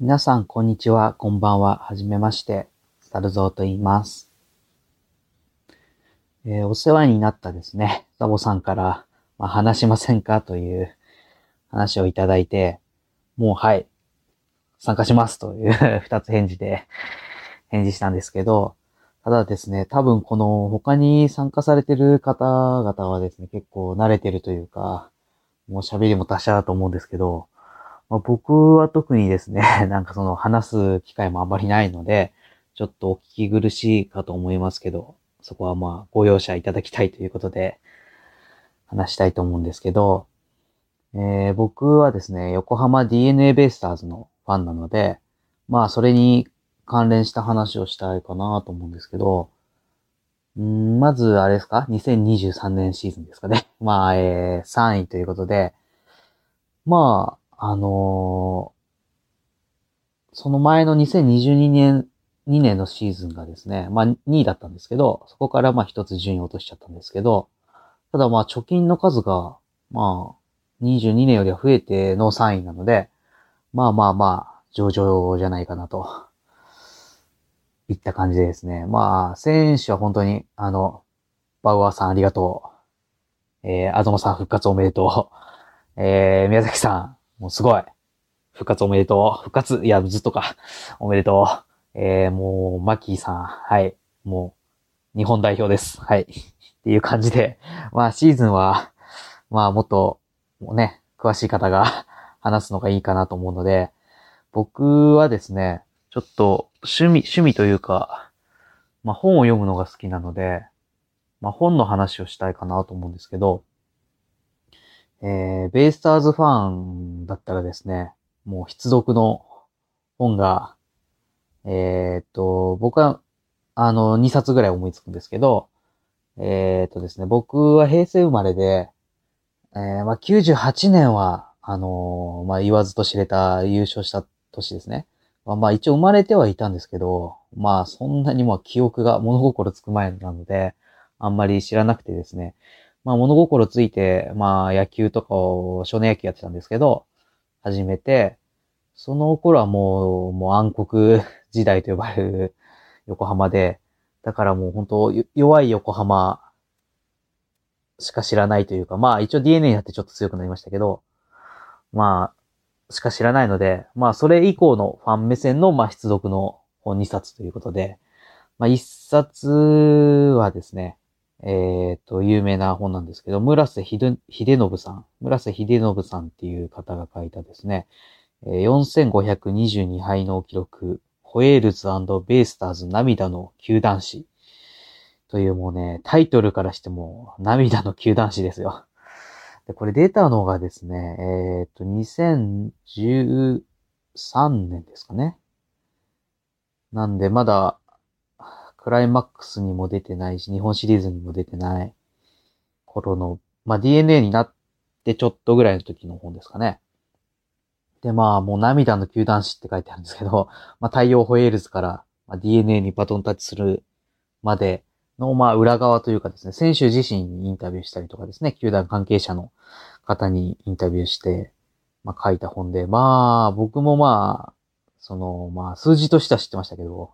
皆さん、こんにちは、こんばんは、はじめまして、サルゾーと言います。えー、お世話になったですね、ザボさんから、まあ、話しませんか？という話をいただいて、もうはい、参加します。という 二つ返事で返事したんですけど、ただですね、多分この他に参加されてる方々はですね、結構慣れてるというか、もう喋りも達者だと思うんですけど、まあ、僕は特にですね、なんかその話す機会もあまりないので、ちょっとお聞き苦しいかと思いますけど、そこはまあご容赦いただきたいということで話したいと思うんですけど、えー、僕はですね、横浜 DNA ベイスターズのファンなので、まあそれに関連した話をしたいかなと思うんですけど、んまず、あれですか ?2023 年シーズンですかね。まあ、えー、3位ということで、まあ、あのー、その前の2022年、2年のシーズンがですね、まあ2位だったんですけど、そこからまあ一つ順位落としちゃったんですけど、ただまあ貯金の数が、まあ、22年よりは増えての3位なので、まあまあまあ、上々じゃないかなといった感じでですね。まあ、選手は本当に、あの、バウアーさんありがとう。えー、アドモさん復活おめでとう。えー、宮崎さん、もうすごい。復活おめでとう。復活、いや、ずっとか。おめでとう。えー、もう、マキーさん、はい。もう、日本代表です。はい。っていう感じで、まあ、シーズンは、まあ、もっと、もうね、詳しい方が 話すのがいいかなと思うので、僕はですね、ちょっと趣味、趣味というか、まあ本を読むのが好きなので、まあ本の話をしたいかなと思うんですけど、えー、ベイスターズファンだったらですね、もう必読の本が、えー、っと、僕は、あの、2冊ぐらい思いつくんですけど、えー、っとですね、僕は平成生まれで、えー、まあ、98年は、あのまあ、言わずと知れた優勝した年ですね。まあまあ一応生まれてはいたんですけど、まあそんなにまあ記憶が物心つく前なので、あんまり知らなくてですね。まあ物心ついて、まあ野球とかを少年野球やってたんですけど、始めて、その頃はもう、もう暗黒 時代と呼ばれる横浜で、だからもう本当弱い横浜しか知らないというか、まあ一応 DNA になってちょっと強くなりましたけど、まあしか知らないので、まあそれ以降のファン目線の、まあ必読の本2冊ということで、まあ1冊はですね、えっ、と、有名な本なんですけど、村瀬秀信さん、村瀬秀信さんっていう方が書いたですね、4522敗の記録、ホエールズベイスターズ涙の球団史というもうね、タイトルからしても涙の球団史ですよ。で、これ出たのがですね、えっ、と、2013年ですかね。なんで、まだ、クライマックスにも出てないし、日本シリーズにも出てない頃の、まあ、DNA になってちょっとぐらいの時の本ですかね。で、まあ、もう涙の球団史って書いてあるんですけど、まあ、太陽ホエールズから、まあ、DNA にバトンタッチするまで、の、まあ、裏側というかですね、選手自身にインタビューしたりとかですね、球団関係者の方にインタビューして、まあ、書いた本で、まあ、僕もまあ、その、まあ、数字としては知ってましたけど、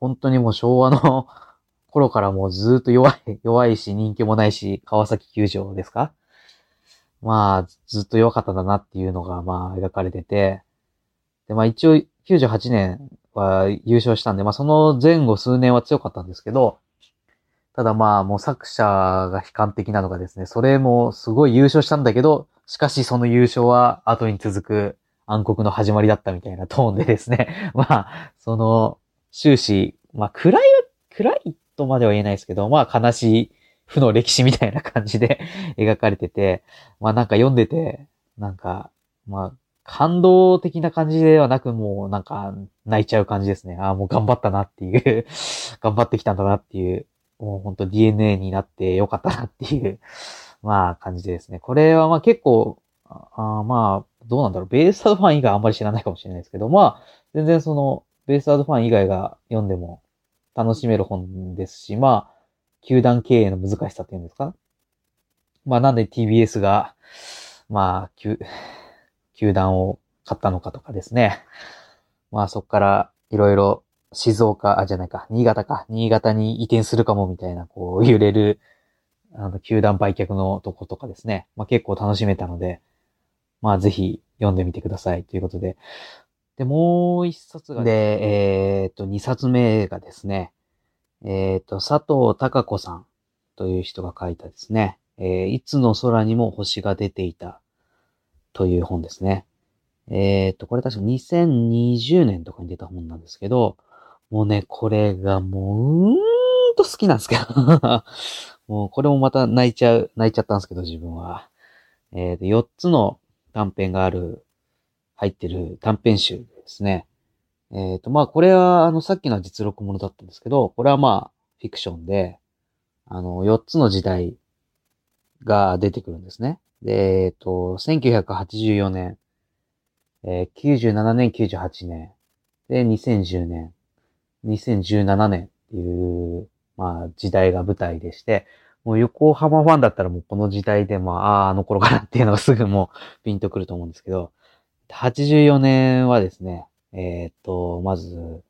本当にもう昭和の 頃からもうずっと弱い、弱いし人気もないし、川崎球場ですか？まあ、ずっと弱かったんだなっていうのが、まあ、描かれてて、で、まあ一応98年は優勝したんで、まあその前後数年は強かったんですけど、ただまあ、もう作者が悲観的なのがですね、それもすごい優勝したんだけど、しかしその優勝は後に続く暗黒の始まりだったみたいなトーンでですね、まあ、その、終始、まあ、暗い、暗いとまでは言えないですけど、まあ、悲しい負の歴史みたいな感じで 描かれてて、まあなんか読んでて、なんか、まあ、感動的な感じではなく、もうなんか泣いちゃう感じですね。ああ、もう頑張ったなっていう 頑張ってきたんだなっていうもうほんと DNA になってよかったなっていうまあ感じですね。これはまあ結構、あまあ、どうなんだろう。ベイスターズファン以外あんまり知らないかもしれないですけど、まあ、全然その、ベイスターズファン以外が読んでも楽しめる本ですし、まあ、球団経営の難しさっていうんですか？まあなんで TBS が、まあ、球、球団を買ったのかとかですね。まあそこからいろいろ静岡、あ、じゃないか、新潟か、新潟に移転するかもみたいな、こう揺れる、あの、球団売却のとことかですね。まあ結構楽しめたので、まあぜひ読んでみてくださいということで。で、もう一冊が、で、えっ、と、二冊目がですね、えっ、と、佐藤孝子さんという人が書いたですね、えーいつの空にも星が出ていたという本ですね。えっ、と、これ確か2020年とかに出た本なんですけど、もうね、これがもう、うーんと好きなんですけど。もうこれもまた泣いちゃう、泣いちゃったんですけど、自分は。えっ、と、4つの短編がある、入ってる短編集ですね。えっ、と、まあ、これは、あの、さっきの実録ものだったんですけど、これはまあ、フィクションで、あの、4つの時代が出てくるんですね。で、えっ、と、1984年、えー97年、98年、で、2010年、2017年っていう、まあ、時代が舞台でして、もう横浜ファンだったらもうこの時代で、まあ、ああ、あの頃からっていうのがすぐもうピンとくると思うんですけど、84年はですね、えーっと、まず、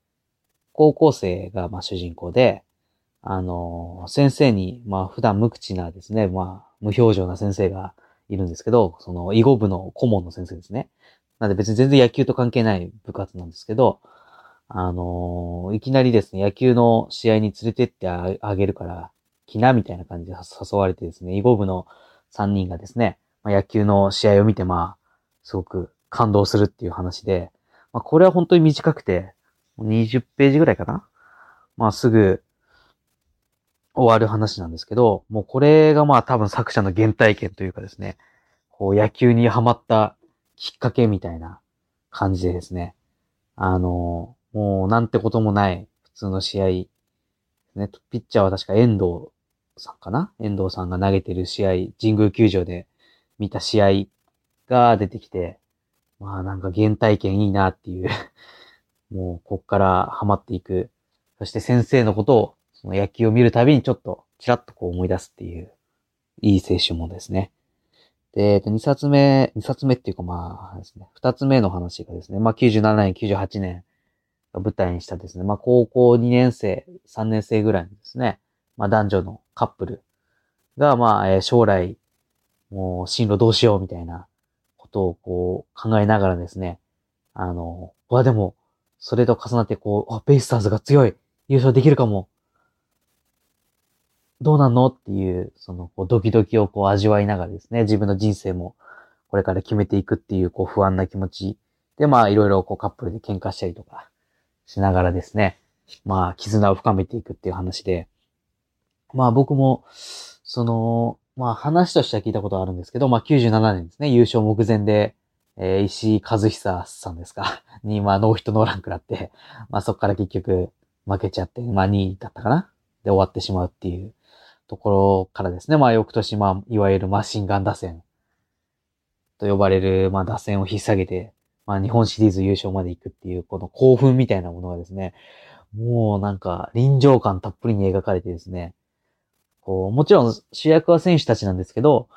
高校生がまあ主人公で、あの、先生に、まあ普段無口なですね、まあ無表情な先生がいるんですけど、その囲碁部の顧問の先生ですね。なんで別に全然野球と関係ない部活なんですけど、あのいきなりですね、野球の試合に連れてってあげるから、来なみたいな感じで誘われてですね、囲碁部の3人がですね、まあ、野球の試合を見てまあ、すごく感動するっていう話で、まあこれは本当に短くて、20ページぐらいかな？まあすぐ終わる話なんですけど、もうこれがまあ多分作者の原体験というかですね、こう野球にハマったきっかけみたいな感じでですね、あの、もうなんてこともない普通の試合、ね、ピッチャーは確か遠藤さんかな？遠藤さんが投げてる試合、神宮球場で見た試合が出てきて、まあなんか原体験いいなっていう、もうこっからハマっていく。そして先生のことを、その野球を見るたびにちょっと、ちらっとこう思い出すっていう、いい青春もですね。で、えっと、2冊目、2冊目っていうかまあですね、2つ目の話がですね、まあ97年、98年が舞台にしたですね、まあ高校2年生、3年生ぐらいのですね、まあ男女のカップルがまあ、えー将来、もう進路どうしようみたいなことをこう考えながらですね、あの、わ、でも、それと重なってこう、あ、ベイスターズが強い優勝できるかも。どうなんのっていう、その、こう、ドキドキをこう味わいながらですね、自分の人生もこれから決めていくっていう、こう、不安な気持ち。で、まあ、いろいろこう、カップルで喧嘩したりとかしながらですね、まあ、絆を深めていくっていう話で、まあ、僕も、その、まあ、話としては聞いたことあるんですけど、まあ、97年ですね、優勝目前で、えー石井和久さんですか。に、まあ、ノーヒットノーラン食らって、まあ、そこから結局負けちゃって、まあ、2位だったかな。で終わってしまうっていうところからですね、まあ、翌年、まあ、いわゆるマシンガン打線と呼ばれる、まあ、打線を引っ提げて、まあ、日本シリーズ優勝まで行くっていう、この興奮みたいなものがですね、もうなんか臨場感たっぷりに描かれてですね、こう、もちろん主役は選手たちなんですけど、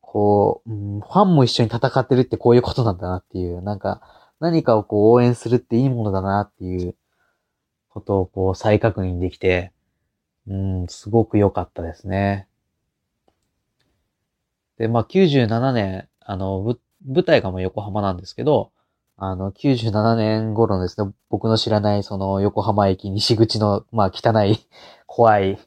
こう、ファンも一緒に戦ってるってこういうことなんだなっていう、なんか、何かをこう応援するっていいものだなっていうことをこう再確認できて、うん、すごく良かったですね。で、まあ97年、あの、舞台がもう横浜なんですけど、あの、97年頃のですね、僕の知らないその横浜駅西口の、まあ汚い、怖い、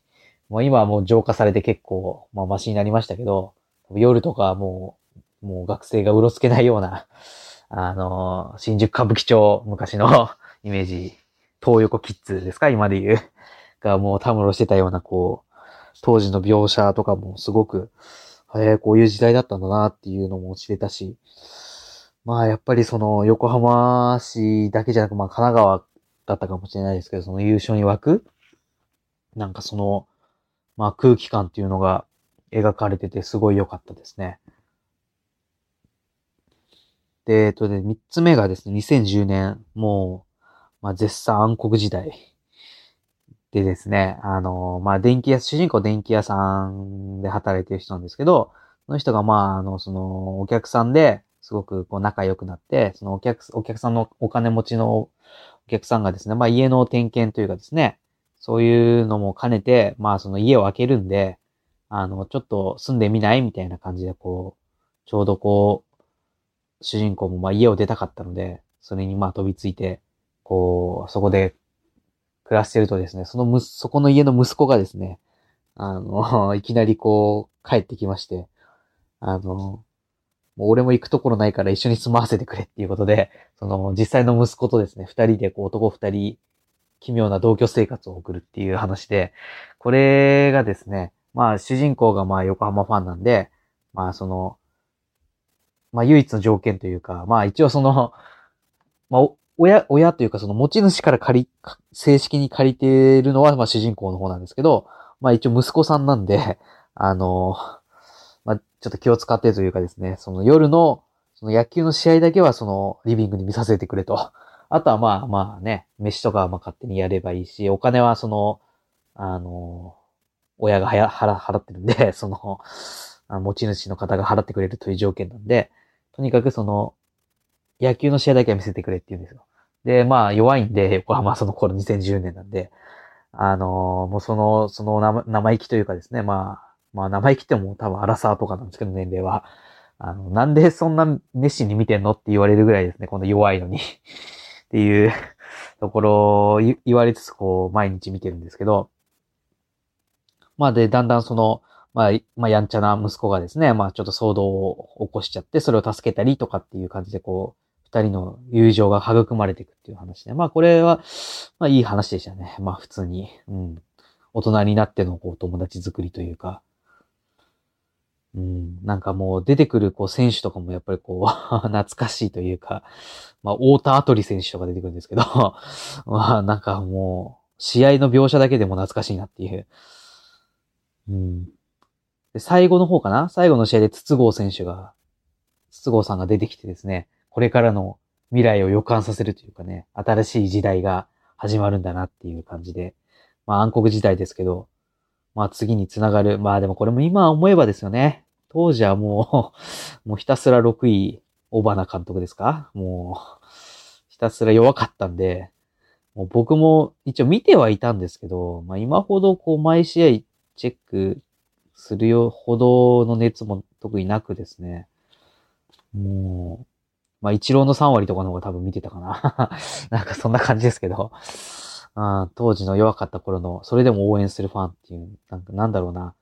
もう今はもう浄化されて結構、まあマシになりましたけど、夜とかもう、もう学生がうろつけないような、あの、新宿歌舞伎町昔の イメージ、東横キッズですか？今で言う。がもうたむろしてたような、こう、当時の描写とかもすごく、えー、こういう時代だったんだなっていうのも知れたし、まあやっぱりその横浜市だけじゃなく、まあ神奈川だったかもしれないですけど、その優勝に沸く、なんかその、まあ空気感っていうのが描かれててすごい良かったですね。で、えっとね、三つ目がですね、2010年、もう、まあ絶賛暗黒時代でですね、あの、まあ電気屋、主人公電気屋さんで働いてる人なんですけど、その人がまあ、あの、その、お客さんで、すごくこう仲良くなって、そのお客、お客さんのお金持ちのお客さんがですね、まあ家の点検というかですね、そういうのも兼ねて、まあその家を開けるんで、あの、ちょっと住んでみないみたいな感じで、こう、ちょうどこう、主人公もまあ家を出たかったので、それにまあ飛びついて、こう、そこで暮らしてるとですね、そのむ、そこの家の息子がですね、あの、いきなりこう、帰ってきまして、あの、もう俺も行くところないから一緒に住まわせてくれっていうことで、その実際の息子とですね、二人でこう男二人、奇妙な同居生活を送るっていう話で、これがですね、まあ主人公がまあ横浜ファンなんで、まあその、まあ唯一の条件というか、まあ一応その、まあ親、親というかその持ち主から借り、正式に借りてるのはまあ主人公の方なんですけど、まあ一応息子さんなんで、あの、まあちょっと気を使ってというかですね、その夜の、その野球の試合だけはそのリビングに見させてくれと。あとはまあまあね、飯とかはまあ勝手にやればいいし、お金はその、あの、親がはや払払ってるんで、その、持ち主の方が払ってくれるという条件なんで、とにかくその、野球の試合だけは見せてくれって言うんですよ。で、まあ弱いんで、横浜その頃2010年なんで、あの、もうその、その生生意気というかですね、まあ、まあ生意気っても多分アラサーとかなんですけど、年齢は。あの、なんでそんな熱心に見てんのって言われるぐらいですね、この弱いのにっていうところを言われつつ、こう、毎日見てるんですけど、まあで、だんだんその、まあ、まあ、やんちゃな息子がですね、まあ、ちょっと騒動を起こしちゃって、それを助けたりとかっていう感じで、こう、二人の友情が育まれていくっていう話で、まあ、これは、まあ、いい話でしたね。まあ、普通に、うん。大人になっての、こう、友達作りというか、うん、なんかもう出てくるこう選手とかもやっぱりこう 懐かしいというか、まあ、太田アトリ選手とか出てくるんですけど まあ、なんかもう、試合の描写だけでも懐かしいなっていう。うん。で、最後の方かな？最後の試合で筒香選手が、筒香さんが出てきてですね、これからの未来を予感させるというかね、新しい時代が始まるんだなっていう感じで、まあ暗黒時代ですけど、まあ次につながる。まあでもこれも今思えばですよね。当時はもう、もうひたすら6位、小花監督ですか？もう、ひたすら弱かったんで、もう僕も一応見てはいたんですけど、まあ今ほどこう毎試合チェックするよほどの熱も特になくですね。もう、まあ一郎の3割とかの方が多分見てたかな。なんかそんな感じですけど。あ当時の弱かった頃の、それでも応援するファンっていう、なんかなんだろうな。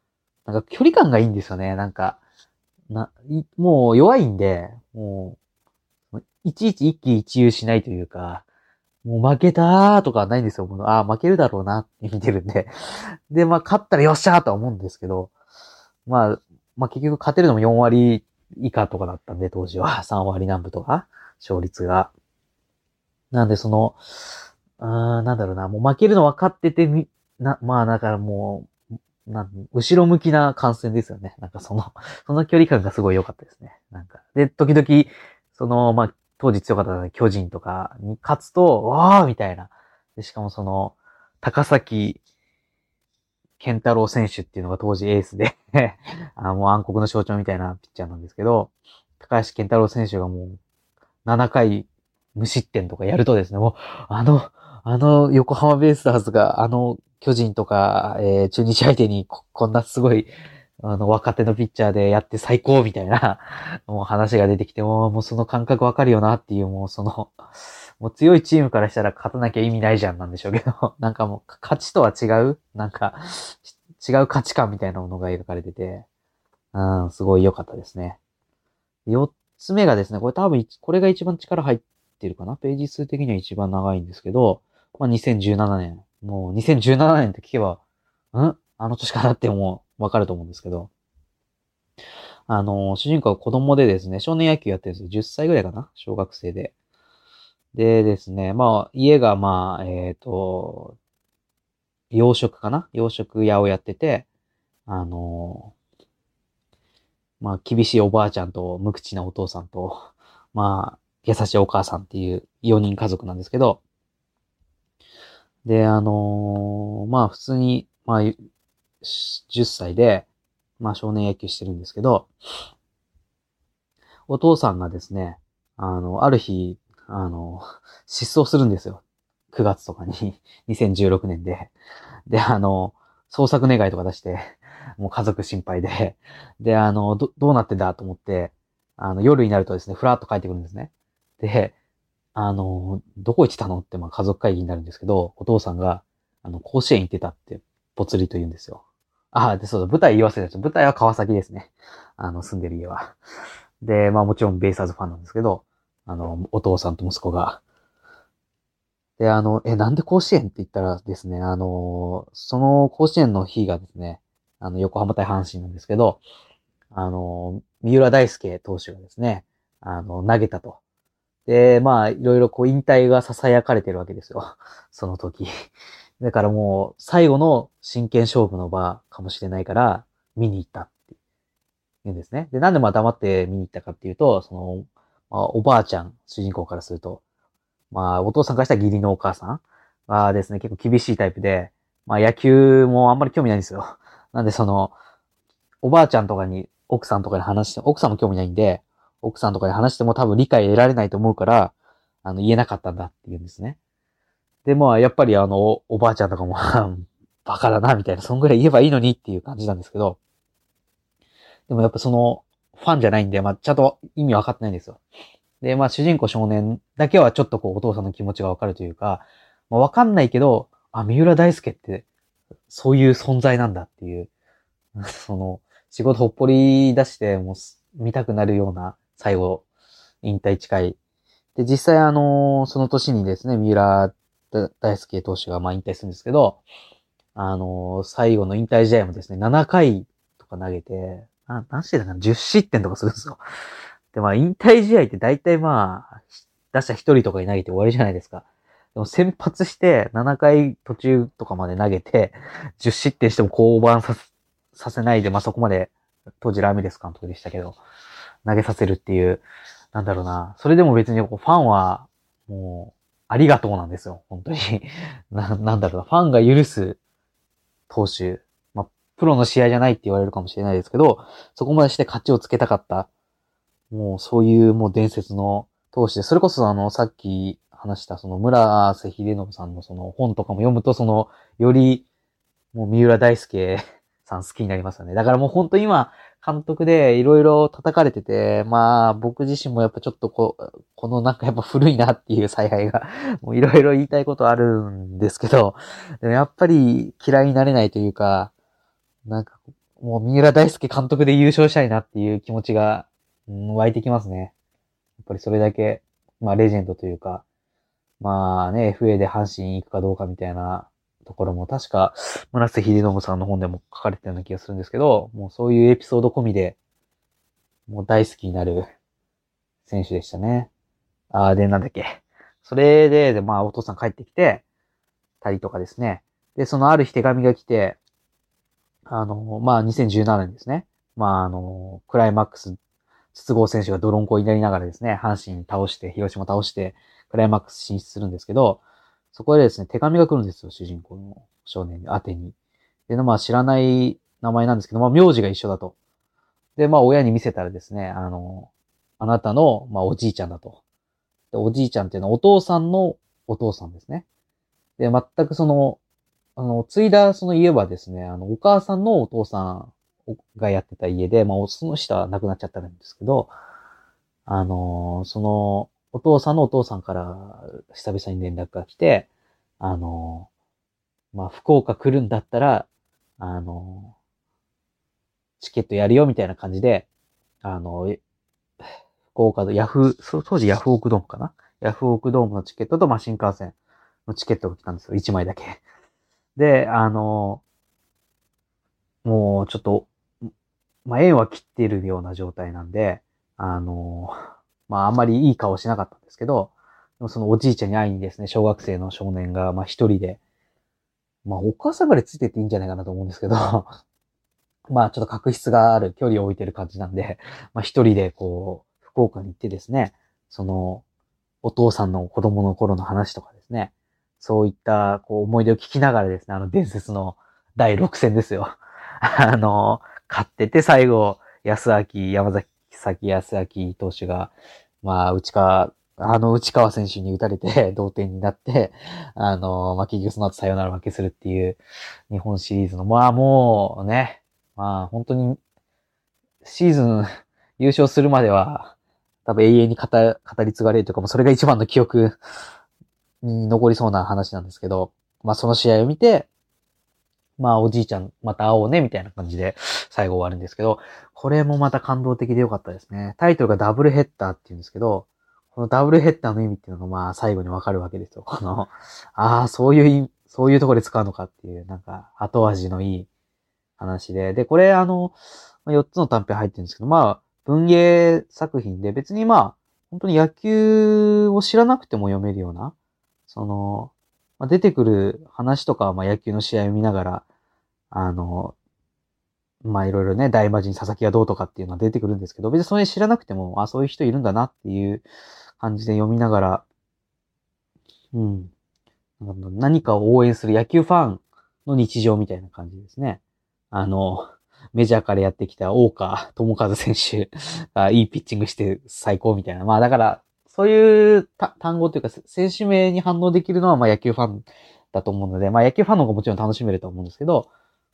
なんか距離感がいいんですよね。なんか、な、もう弱いんで、もう、いちいち一喜一憂しないというか、もう負けたーとかはないんですよ。もうああ、負けるだろうなって見てるんで。で、まあ、勝ったらよっしゃーとは思うんですけど、まあ、まあ結局勝てるのも4割以下とかだったんで、当時は。3割南部とか、勝率が。なんで、その、あなんだろうな、もう負けるの分かっててみ、な、まあだからもう、なん、後ろ向きな観戦ですよね。なんかその、その距離感がすごい良かったですね。なんか。で、時々、その、まあ、当時強かった巨人とかに勝つと、わーみたいな。で、しかもその、高崎健太郎選手っていうのが当時エースで あもう暗黒の象徴みたいなピッチャーなんですけど、高橋健太郎選手がもう、7回無失点とかやるとですね、もう、あの、あの横浜ベイスターズが、あの巨人とか、えー、中日相手にここんなすごい、あの、若手のピッチャーでやって最高みたいな、もう話が出てきて、もうもうその感覚わかるよなっていう、もうその、もう強いチームからしたら勝たなきゃ意味ないじゃんなんでしょうけど、なんかもう勝ちとは違うなんか、違う価値観みたいなものが描かれてて、うん、すごい良かったですね。四つ目がですね、これ多分、これが一番力入ってるかな？ページ数的には一番長いんですけど、まあ、2017年。もう2017年って聞けば、ん？あの年かなってもわかると思うんですけど。あの、主人公は子供でですね、少年野球やってるんですよ。10歳ぐらいかな？小学生で。でですね、まあ、家がまあ、えっ、ー、と、洋食かな？洋食屋をやってて、あの、まあ、厳しいおばあちゃんと無口なお父さんと、まあ、優しいお母さんっていう4人家族なんですけど、で、あのー、まあ普通に、まあ、10歳で、まあ少年野球してるんですけど、お父さんがですね、あの、ある日、あの、失踪するんですよ。9月とかに、2016年で、で、あの、捜索願いとか出して、もう家族心配で、で、あの、ど、どうなってんだと思って、あの、夜になるとですね、ふらっと帰ってくるんですね。で、あの、どこ行ってたのって、まあ家族会議になるんですけど、お父さんが、あの、甲子園行ってたって、ぽつりと言うんですよ。ああ、で、そうだ、舞台言い忘れた。舞台は川崎ですね。あの、住んでる家は。で、まあもちろんベイサーズファンなんですけど、あの、お父さんと息子が。で、あの、え、なんで甲子園って言ったらですね、あの、その甲子園の日がですね、あの、横浜対阪神なんですけど、あの、三浦大輔投手がですね、あの、投げたと。で、まあ、いろいろこう、引退が囁かれてるわけですよ。その時。だからもう、最後の真剣勝負の場かもしれないから、見に行ったって言うんですね。で、なんでまあ黙って見に行ったかっていうと、その、まあ、おばあちゃん、主人公からすると、まあ、お父さんからしたら義理のお母さんはですね、結構厳しいタイプで、まあ野球もあんまり興味ないんですよ。なんでその、おばあちゃんとかに、奥さんとかに話して、奥さんも興味ないんで、奥さんとかに話しても多分理解得られないと思うから、あの、言えなかったんだって言うんですね。で、まあ、やっぱりあの、おばあちゃんとかもバカだな、みたいな、そんぐらい言えばいいのにっていう感じなんですけど、でもやっぱその、ファンじゃないんで、まあ、ちゃんと意味分かってないんですよ。で、まあ、主人公少年だけはちょっとこう、お父さんの気持ちがわかるというか、まあ、わかんないけど、あ、三浦大輔って、そういう存在なんだっていう、その、仕事ほっぽり出して、もう、見たくなるような、最後、引退近い。で、実際あのその年にですね、三浦大輔投手がまあ引退するんですけど、あの最後の引退試合もですね、7回とか投げて、な何してたかな ?10 失点とかするんですよ。で、まあ、引退試合って大体まあ、打者1人とかに投げて終わりじゃないですか。でも先発して7回途中とかまで投げて、10失点しても降板させないで、まあそこまで、当時ラミレス監督でしたけど、投げさせるっていう、なんだろうな。それでも別にこうファンは、もう、ありがとうなんですよ。本当に。な、なんだろうな。ファンが許す投手。まあ、プロの試合じゃないって言われるかもしれないですけど、そこまでして勝ちをつけたかった。もうそういうもう伝説の投手で、それこそあの、さっき話したその村瀬秀信さんのその本とかも読むと、その、より、もう三浦大輔さん好きになりますよね。だからもう本当今、監督でいろいろ叩かれてて、まあ僕自身もやっぱちょっとこ、このなんかやっぱ古いなっていう采配が、もういろいろ言いたいことあるんですけど、でもやっぱり嫌いになれないというか、なんかもう三浦大輔監督で優勝したいなっていう気持ちが、うん、湧いてきますね。やっぱりそれだけ、まあレジェンドというか、まあね、FA で阪神行くかどうかみたいなところも確か、村瀬秀信さんの本でも書かれてたような気がするんですけど、もうそういうエピソード込みで、もう大好きになる選手でしたね。あー、で、なんだっけ。それで、で、まあ、お父さん帰ってきて、たりとかですね。で、そのある日手紙が来て、あの、まあ、2017年ですね。まあ、あの、クライマックス、筒香選手がドロンコになりながらですね、阪神倒して、広島倒して、クライマックス進出するんですけど、そこでですね、手紙が来るんですよ、主人公の少年に、宛てに。で、まあ知らない名前なんですけど、まあ名字が一緒だと。で、まあ親に見せたらですね、あの、あなたの、まあおじいちゃんだと。で、おじいちゃんっていうのはお父さんのお父さんですね。で、全くその、あの、継いだその家はですね、あの、お母さんのお父さんがやってた家で、まあ、その人は亡くなっちゃったんですけど、あの、その、お父さんのお父さんから久々に連絡が来て、あの、まあ、福岡来るんだったら、あの、チケットやるよみたいな感じで、あの、福岡のヤフー、当時ヤフオクドームかな？ヤフオクドームのチケットと、まあ、新幹線のチケットが来たんですよ。1枚だけ。で、あの、もうちょっと、まあ、縁は切っているような状態なんで、あの、まああんまりいい顔しなかったんですけど、そのおじいちゃんに会いにですね、小学生の少年が、まあ一人で、まあお母さんぐらいついてっていいんじゃないかなと思うんですけど、まあちょっと確執がある距離を置いてる感じなんで、まあ一人でこう、福岡に行ってですね、その、お父さんの子供の頃の話とかですね、そういったこう思い出を聞きながらですね、あの伝説の第6戦ですよ。あの、勝ってて最後、安明、山崎崎康明投手が、まあ、内川あの、内川選手に打たれて 同点になって、あの、まあ、結局その後サヨナラ負けするっていう日本シリーズの、まあもうね、まあ本当にシーズン優勝するまでは多分永遠に語語り継がれるというか、もうそれが一番の記憶に残りそうな話なんですけど、まあその試合を見て、まあおじいちゃんまた会おうねみたいな感じで最後終わるんですけど、これもまた感動的でよかったですね。タイトルがダブルヘッダーって言うんですけど、このダブルヘッダーの意味っていうのがまあ最後にわかるわけですよ。この、ああ、そういう、そういうとこで使うのかっていう、なんか後味のいい話で。で、これあの、4つの短編入ってるんですけど、まあ、文芸作品で別にまあ、本当に野球を知らなくても読めるような、その、まあ、出てくる話とかはまあ野球の試合を見ながら、あの、まあいろいろね、大魔神佐々木がどうとかっていうのは出てくるんですけど、別にそれ知らなくても、あ、そういう人いるんだなっていう感じで読みながら、うん。何かを応援する野球ファンの日常みたいな感じですね。あの、メジャーからやってきた大川智和選手 がいいピッチングして最高みたいな。まあだから、そういう単語というか、選手名に反応できるのはまあ野球ファンだと思うので、まあ野球ファンの方がもちろん楽しめると思うんですけど、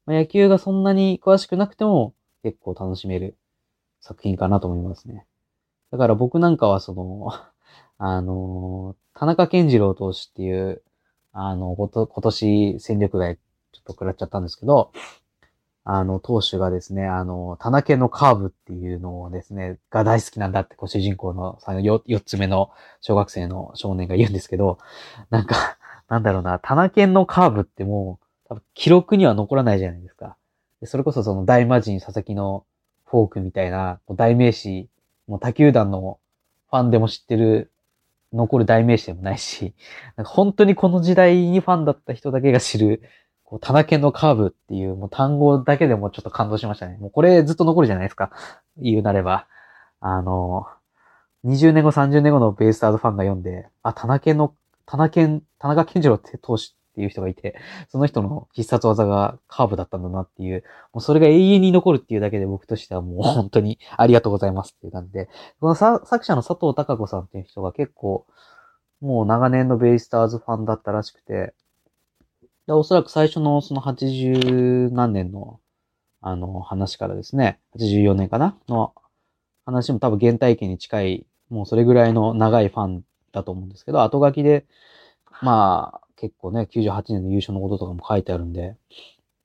まあ、野球がそんなに詳しくなくても結構楽しめる作品かなと思いますね。だから僕なんかはその、あの、田中健次郎投手っていう、あの、こと今年戦力外ちょっと食らっちゃったんですけど、あの、投手がですね、あの、田中のカーブっていうのをですね、が大好きなんだって、こう主人公の4、4つ目の小学生の少年が言うんですけど、なんか、なんだろうな、田中のカーブってもう、記録には残らないじゃないですか。それこそその大魔神佐々木のフォークみたいな、代名詞、もう他球団のファンでも知ってる、残る代名詞でもないし、なんか本当にこの時代にファンだった人だけが知る、こう、タナケのカーブっていうもう単語だけでもちょっと感動しましたね。もうこれずっと残るじゃないですか。言うなれば。あの、20年後、30年後のベイスターズファンが読んで、あ、タナケの、タナケン、田中健次郎って投手っていう人がいて、その人の必殺技がカーブだったんだなっていう、もうそれが永遠に残るっていうだけで僕としてはもう本当にありがとうございますっていう感じで、この作者の佐藤隆子さんっていう人が結構、もう長年のベイスターズファンだったらしくて、でおそらく最初のその80何年のあの話からですね、84年かな？の話も多分原体験に近い、もうそれぐらいの長いファンだと思うんですけど、後書きで、まあ、結構ね、98年の優勝のこととかも書いてあるんで、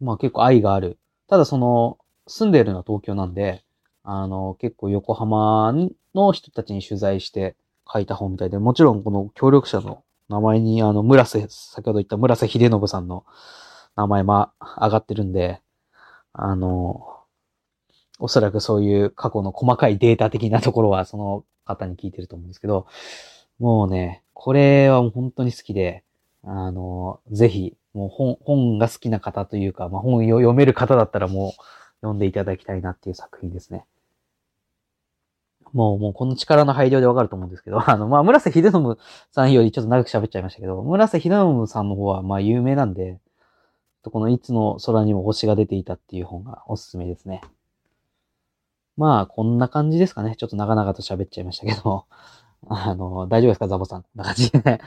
まあ結構愛がある。ただその、住んでいるのは東京なんで、あの、結構横浜の人たちに取材して書いた本みたいで、もちろんこの協力者の名前に、あの、村瀬、先ほど言った村瀬秀信さんの名前も上がってるんで、あの、おそらくそういう過去の細かいデータ的なところはその方に聞いてると思うんですけど、もうね、これは本当に好きで、あの、ぜひ、もう本、本が好きな方というか、まあ、本を読める方だったらもう読んでいただきたいなっていう作品ですね。もう、もうこの力の配慮でわかると思うんですけど、あの、まあ、村瀬秀信さんよりちょっと長く喋っちゃいましたけど、村瀬秀信さんの方は、まあ、有名なんで、このいつの空にも星が出ていたっていう本がおすすめですね。まあ、こんな感じですかね。ちょっと長々と喋っちゃいましたけど、あの、大丈夫ですか？ザボさん。こんな感じで、ね。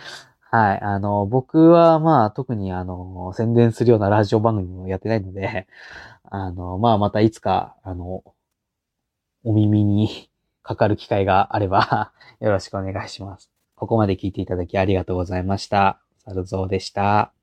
はい。あの、僕はまあ特にあの、宣伝するようなラジオ番組もやってないので、あの、まあまたいつか、あの、お耳に かかる機会があれば よろしくお願いします。ここまで聞いていただきありがとうございました。サルゾウでした。